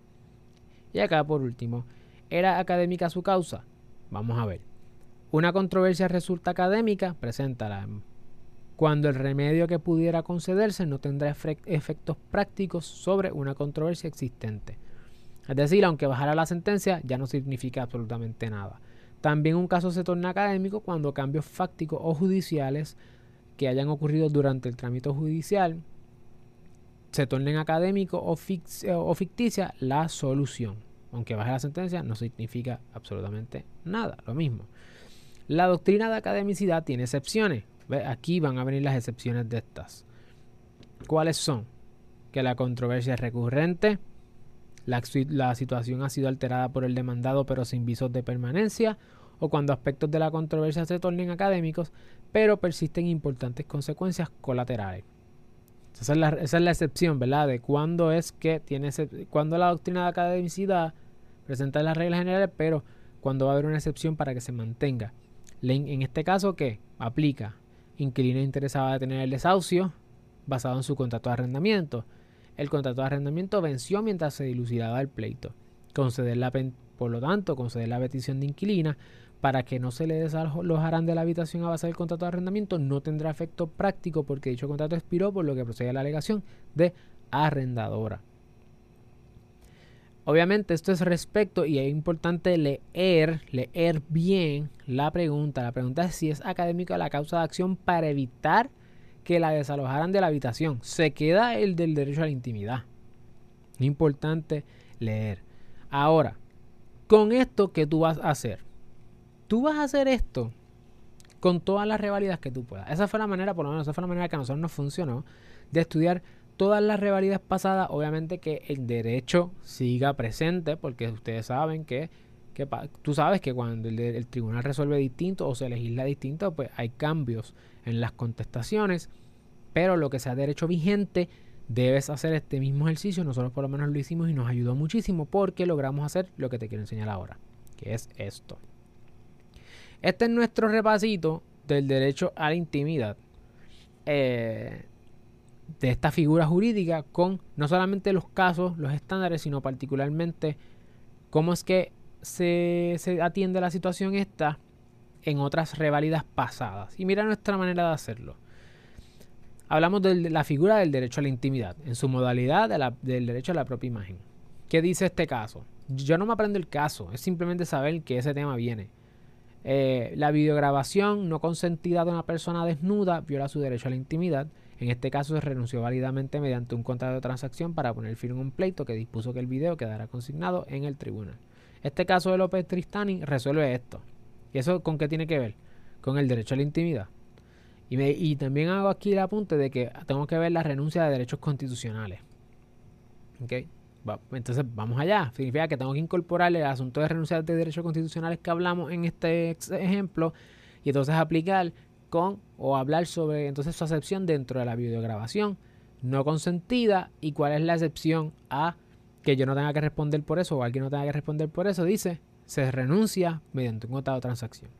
Y acá por último, ¿era académica su causa? Vamos a ver. Una controversia resulta académica, preséntala. Cuando el remedio que pudiera concederse no tendrá efectos prácticos sobre una controversia existente. Es decir, aunque bajara la sentencia, ya no significa absolutamente nada. También un caso se torna académico cuando cambios fácticos o judiciales que hayan ocurrido durante el trámite judicial se tornen académico o, o ficticia la solución. Aunque baje la sentencia, no significa absolutamente nada. Lo mismo. La doctrina de academicidad tiene excepciones. Aquí van a venir las excepciones de estas. ¿Cuáles son? Que la controversia es recurrente, la, situación ha sido alterada por el demandado pero sin visos de permanencia, o cuando aspectos de la controversia se tornen académicos, pero persisten importantes consecuencias colaterales. Esa es la, esa es la excepción, ¿verdad? De cuándo es que tiene cuando la doctrina de academicidad presenta las reglas generales, pero cuando va a haber una excepción para que se mantenga en este caso, ¿qué? Aplica. Inquilino interesado de tener el desahucio basado en su contrato de arrendamiento. El contrato de arrendamiento venció mientras se dilucidaba el pleito. Conceder la, por lo tanto, conceder la petición de inquilina para que no se le desalojaran de la habitación a base del contrato de arrendamiento no tendrá efecto práctico porque dicho contrato expiró, por lo que procede a la alegación de arrendadora. Obviamente esto es respecto y es importante leer, leer bien la pregunta. La pregunta es si es académica la causa de acción para evitar que la desalojaran de la habitación. Se queda el del derecho a la intimidad. Importante leer. Ahora, con esto, ¿qué tú vas a hacer? Tú vas a hacer esto con todas las revalidas que tú puedas. Esa fue la manera, por lo menos, esa fue la manera que a nosotros nos funcionó de estudiar todas las revalidas pasadas, obviamente que el derecho siga presente, porque ustedes saben que, tú sabes que cuando el, tribunal resuelve distinto o se legisla distinto, pues hay cambios en las contestaciones, pero lo que sea derecho vigente, debes hacer este mismo ejercicio. Nosotros por lo menos lo hicimos y nos ayudó muchísimo porque logramos hacer lo que te quiero enseñar ahora, que es esto. Este es nuestro repasito del derecho a la intimidad. Eh, de esta figura jurídica con no solamente los casos, los estándares, sino particularmente cómo es que se, atiende la situación esta en otras revalidas pasadas. Y mira nuestra manera de hacerlo. Hablamos de la figura del derecho a la intimidad, en su modalidad del derecho a la propia imagen. ¿Qué dice este caso? Yo no me aprendo el caso, es simplemente saber que ese tema viene. Eh, la videograbación no consentida de una persona desnuda viola su derecho a la intimidad en este caso se renunció válidamente mediante un contrato de transacción para poner firme en un pleito que dispuso que el video quedara consignado en el tribunal. Este caso de López Tristani resuelve esto. ¿Y eso con qué tiene que ver? Con el derecho a la intimidad. Y, también hago aquí el apunte de que tengo que ver la renuncia de derechos constitucionales. ¿Ok? entonces vamos allá. Significa que tengo que incorporar el asunto de renuncia de derechos constitucionales que hablamos en este ejemplo y entonces aplicar con o hablar sobre entonces su acepción dentro de la videograbación no consentida y cuál es la excepción a que yo no tenga que responder por eso o alguien no tenga que responder por eso, dice, se renuncia mediante un de transacción.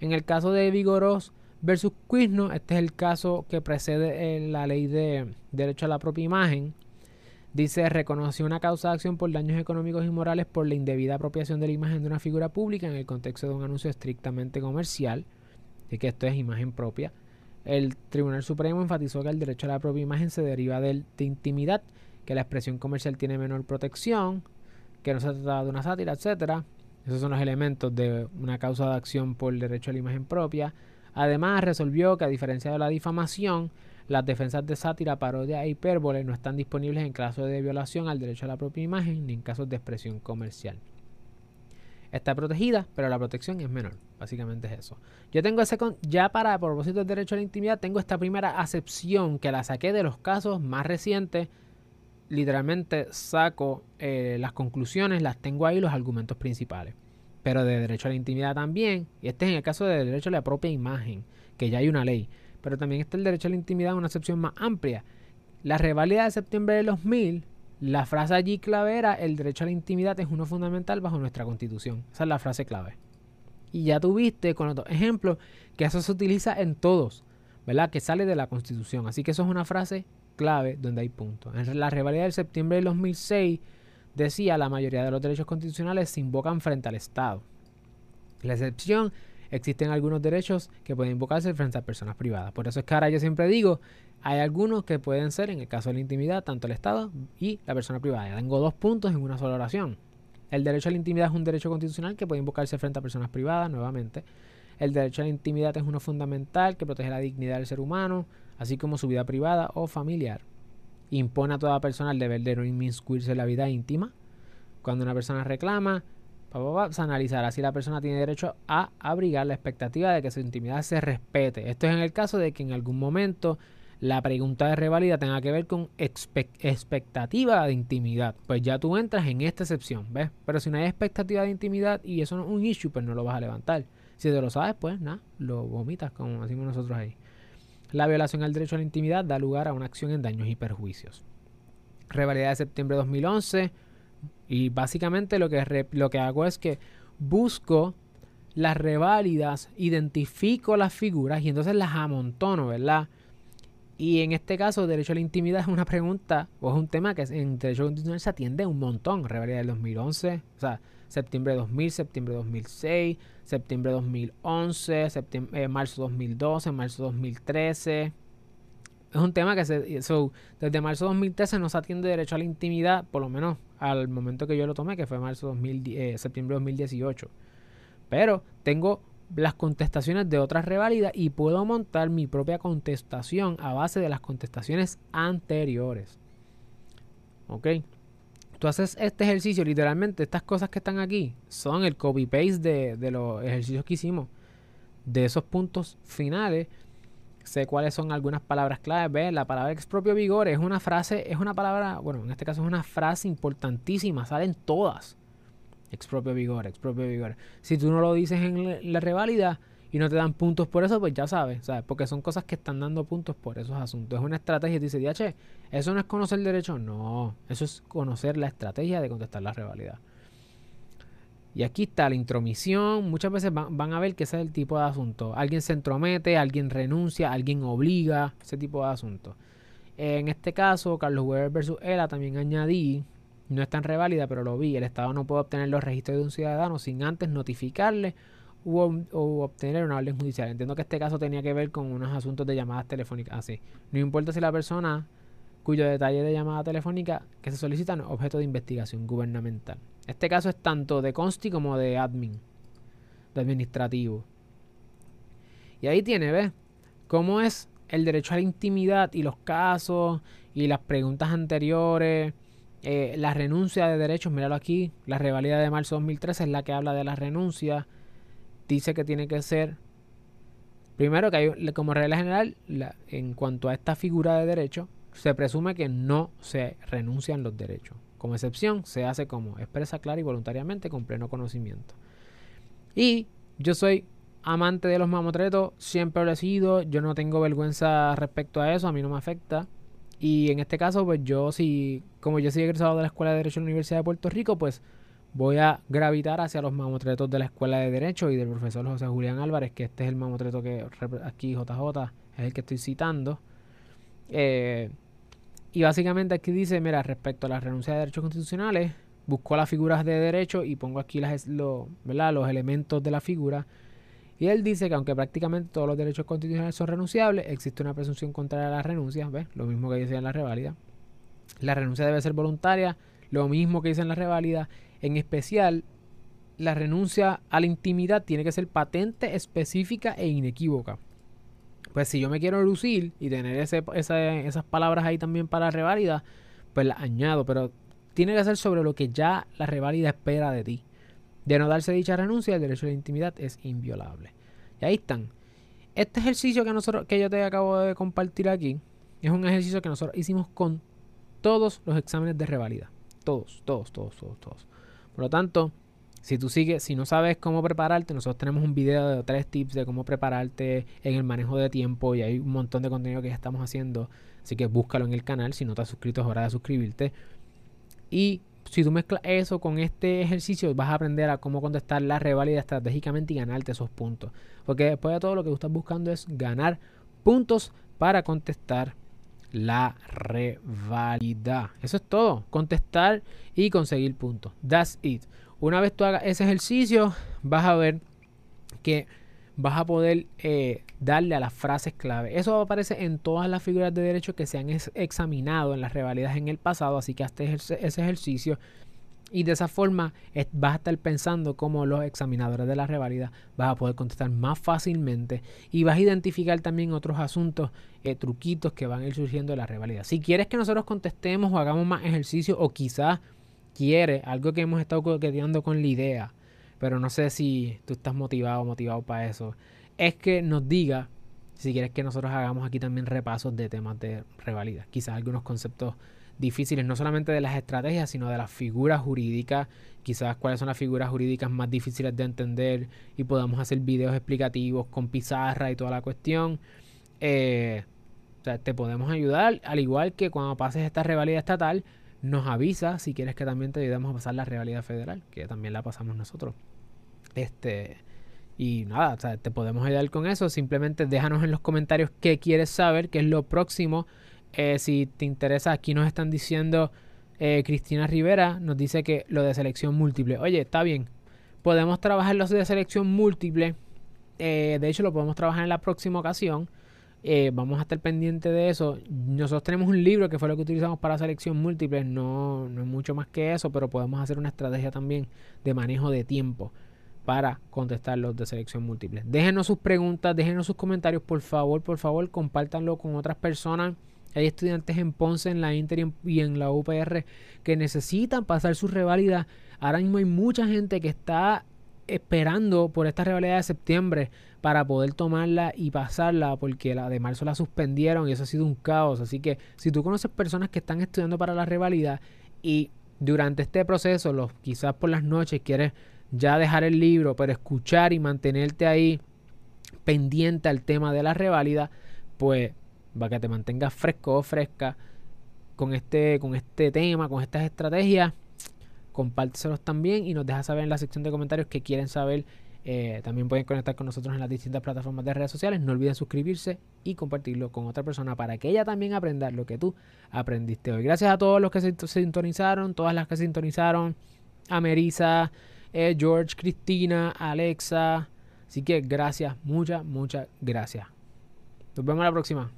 En el caso de Vigoros versus Quisno, este es el caso que precede en la ley de derecho a la propia imagen. Dice, reconoció una causa de acción por daños económicos y morales por la indebida apropiación de la imagen de una figura pública en el contexto de un anuncio estrictamente comercial de que esto es imagen propia. El Tribunal Supremo enfatizó que el derecho a la propia imagen se deriva de, de intimidad, que la expresión comercial tiene menor protección, que no se trata de una sátira, etcétera. Esos son los elementos de una causa de acción por el derecho a la imagen propia. Además, resolvió que a diferencia de la difamación, las defensas de sátira, parodia e hipérbole no están disponibles en caso de violación al derecho a la propia imagen ni en casos de expresión comercial está protegida, pero la protección es menor. Básicamente es eso. Yo tengo ese ya para propósito del derecho a la intimidad, tengo esta primera acepción que la saqué de los casos más recientes. Literalmente saco eh, las conclusiones, las tengo ahí, los argumentos principales. Pero de derecho a la intimidad también, y este es en el caso de derecho a la propia imagen, que ya hay una ley. Pero también está el derecho a la intimidad, una acepción más amplia. La reválida de septiembre de 2000 La frase allí clave era, el derecho a la intimidad es uno fundamental bajo nuestra constitución. Esa es la frase clave. Y ya tuviste con otro ejemplo que eso se utiliza en todos, ¿verdad? Que sale de la constitución. Así que eso es una frase clave donde hay puntos. En la revalida del septiembre del 2006 decía la mayoría de los derechos constitucionales se invocan frente al Estado. La excepción existen algunos derechos que pueden invocarse frente a personas privadas. Por eso es que ahora yo siempre digo, hay algunos que pueden ser, en el caso de la intimidad, tanto el Estado y la persona privada. Ya tengo dos puntos en una sola oración. El derecho a la intimidad es un derecho constitucional que puede invocarse frente a personas privadas, nuevamente. El derecho a la intimidad es uno fundamental que protege la dignidad del ser humano, así como su vida privada o familiar. Impone a toda persona el deber de no inmiscuirse en la vida íntima. Cuando una persona reclama, se analizará si la persona tiene derecho a abrigar la expectativa de que su intimidad se respete. Esto es en el caso de que en algún momento la pregunta de revalida tenga que ver con expectativa de intimidad. Pues ya tú entras en esta excepción, ¿ves? Pero si no hay expectativa de intimidad y eso no es un issue, pues no lo vas a levantar. Si te lo sabes, pues nada, lo vomitas, como decimos nosotros ahí. La violación al derecho a la intimidad da lugar a una acción en daños y perjuicios. Revalida de septiembre de 2011 y básicamente lo que, lo que hago es que busco las reválidas, identifico las figuras y entonces las amontono, ¿verdad? Y en este caso, derecho a la intimidad es una pregunta o es un tema que en derecho constitucional se atiende un montón. Revalida del 2011, o sea, septiembre de 2000, septiembre de 2006, septiembre de 2011, septiembre, eh, marzo 2012, marzo 2013 es un tema que se, desde marzo de 2013 no se atiende derecho a la intimidad, por lo menos al momento que yo lo tomé, que fue marzo 2000, eh, septiembre de 2018. Pero tengo las contestaciones de otras reválidas y puedo montar mi propia contestación a base de las contestaciones anteriores. ¿Ok? Tú haces este ejercicio, literalmente estas cosas que están aquí son el copy-paste de, de los ejercicios que hicimos. De esos puntos finales sé cuáles son algunas palabras claves. ¿Ves? La palabra expropio vigor es una frase, es una palabra, bueno, en este caso es una frase importantísima, salen todas. Expropio vigor, expropio vigor. Si tú no lo dices en la reválida y no te dan puntos por eso, pues ya sabes, ¿sabes? Porque son cosas que están dando puntos por esos asuntos. Es una estrategia. Dice, DH, ¿eso no es conocer derecho? No, eso es conocer la estrategia de contestar la revalida. Y aquí está la intromisión. Muchas veces van, a ver que ese es el tipo de asunto. Alguien se entromete, alguien renuncia, alguien obliga, ese tipo de asunto. En este caso, Carlos Weber versus ELA también añadí, no es tan reválida, pero lo vi, el Estado no puede obtener los registros de un ciudadano sin antes notificarle o, obtener una orden judicial. Entiendo que este caso tenía que ver con unos asuntos de llamadas telefónicas así. No importa si la persona cuyo detalle de llamada telefónica que se solicitan es objeto de investigación gubernamental. Este caso es tanto de consti como de admin, de administrativo. Y ahí tiene, ¿ves? Cómo es el derecho a la intimidad y los casos y las preguntas anteriores, eh, la renuncia de derechos, míralo aquí, la revalida de marzo de 2013 es la que habla de la renuncia, dice que tiene que ser, primero que hay como regla general, en cuanto a esta figura de derecho, se presume que no se renuncian los derechos. Como excepción, se hace como expresa clara y voluntariamente con pleno conocimiento. Y yo soy amante de los mamotretos, siempre lo he sido, yo no tengo vergüenza respecto a eso, a mí no me afecta. Y en este caso, pues yo si, como yo soy egresado de la Escuela de Derecho de la Universidad de Puerto Rico, pues voy a gravitar hacia los mamotretos de la Escuela de Derecho y del profesor José Julián Álvarez, que este es el mamotreto que aquí JJ es el que estoy citando. Eh, y básicamente aquí dice, mira, respecto a la renuncia de derechos constitucionales, busco las figuras de derecho y pongo aquí las, los elementos de la figura. Y él dice que aunque prácticamente todos los derechos constitucionales son renunciables, existe una presunción contraria a la renuncia, ¿ves? Lo mismo que dice en la reválida. La renuncia debe ser voluntaria, lo mismo que dice en la reválida. En especial, la renuncia a la intimidad tiene que ser patente, específica e inequívoca. Pues si yo me quiero lucir y tener esas palabras ahí también para reválida, pues las añado. Pero tiene que ser sobre lo que ya la reválida espera de ti. De no darse dicha renuncia, el derecho a la intimidad es inviolable. Y ahí están. Este ejercicio que, nosotros, que yo te acabo de compartir aquí es un ejercicio que nosotros hicimos con todos los exámenes de reválida. Todos, todos, todos, todos, todos. Por lo tanto, si tú sigues, si no sabes cómo prepararte, nosotros tenemos un video de tres tips de cómo prepararte en el manejo de tiempo y hay un montón de contenido que ya estamos haciendo. Así que búscalo en el canal. Si no te has suscrito, es hora de suscribirte. Y si tú mezclas eso con este ejercicio, vas a aprender a cómo contestar la reválida estratégicamente y ganarte esos puntos. Porque después de todo lo que tú estás buscando es ganar puntos para contestar la reválida. Eso es todo. Contestar y conseguir puntos. That's it. Una vez tú hagas ese ejercicio, vas a ver que vas a poder eh, darle a las frases clave. Eso aparece en todas las figuras de derecho que se han examinado en las revalidas en el pasado, así que hazte ese ejercicio y de esa forma vas a estar pensando como los examinadores de la revalida vas a poder contestar más fácilmente y vas a identificar también otros asuntos, eh, truquitos que van a ir surgiendo de la revalida. Si quieres que nosotros contestemos o hagamos más ejercicio o quizás quieres algo que hemos estado coqueteando con la idea, pero no sé si tú estás motivado o motivado para eso, es que nos diga si quieres que nosotros hagamos aquí también repasos de temas de revalida, quizás algunos conceptos difíciles, no solamente de las estrategias, sino de las figuras jurídicas, quizás cuáles son las figuras jurídicas más difíciles de entender y podamos hacer videos explicativos con pizarra y toda la cuestión. Eh, o sea, te podemos ayudar, al igual que cuando pases esta revalida estatal, nos avisa si quieres que también te ayudemos a pasar la revalida federal, que también la pasamos nosotros. Este, y nada, o sea, te podemos ayudar con eso. Simplemente déjanos en los comentarios qué quieres saber, qué es lo próximo eh, si te interesa, aquí nos están diciendo, eh, Cristina Rivera nos dice que lo de selección múltiple. Oye, está bien, podemos trabajar los de selección múltiple. Eh, de hecho, lo podemos trabajar en la próxima ocasión. Vamos a estar pendientes de eso. Nosotros tenemos un libro que fue lo que utilizamos para selección múltiple. No, no es mucho más que eso, pero podemos hacer una estrategia también de manejo de tiempo para contestar los de selección múltiple. Déjenos sus preguntas, déjenos sus comentarios, por favor, por favor, compártanlo con otras personas. Hay estudiantes en Ponce, en la Inter y en la UPR que necesitan pasar su reválida. Ahora mismo hay mucha gente que está esperando por esta rivalidad de septiembre para poder tomarla y pasarla porque la de marzo la suspendieron y eso ha sido un caos. Así que si tú conoces personas que están estudiando para la rivalidad y durante este proceso, los, quizás por las noches quieres ya dejar el libro, pero escuchar y mantenerte ahí pendiente al tema de la reválida, pues para que te mantengas fresco o fresca con este, con este tema, con estas estrategias. Compárteselos también y nos deja saber en la sección de comentarios que quieren saber. Eh, también pueden conectar con nosotros en las distintas plataformas de redes sociales. No olviden suscribirse y compartirlo con otra persona para que ella también aprenda lo que tú aprendiste hoy. Gracias a todos los que se sintonizaron, todas las que sintonizaron, a Merisa, eh, George, Cristina, Alexa. Así que gracias, muchas, muchas gracias. Nos vemos la próxima.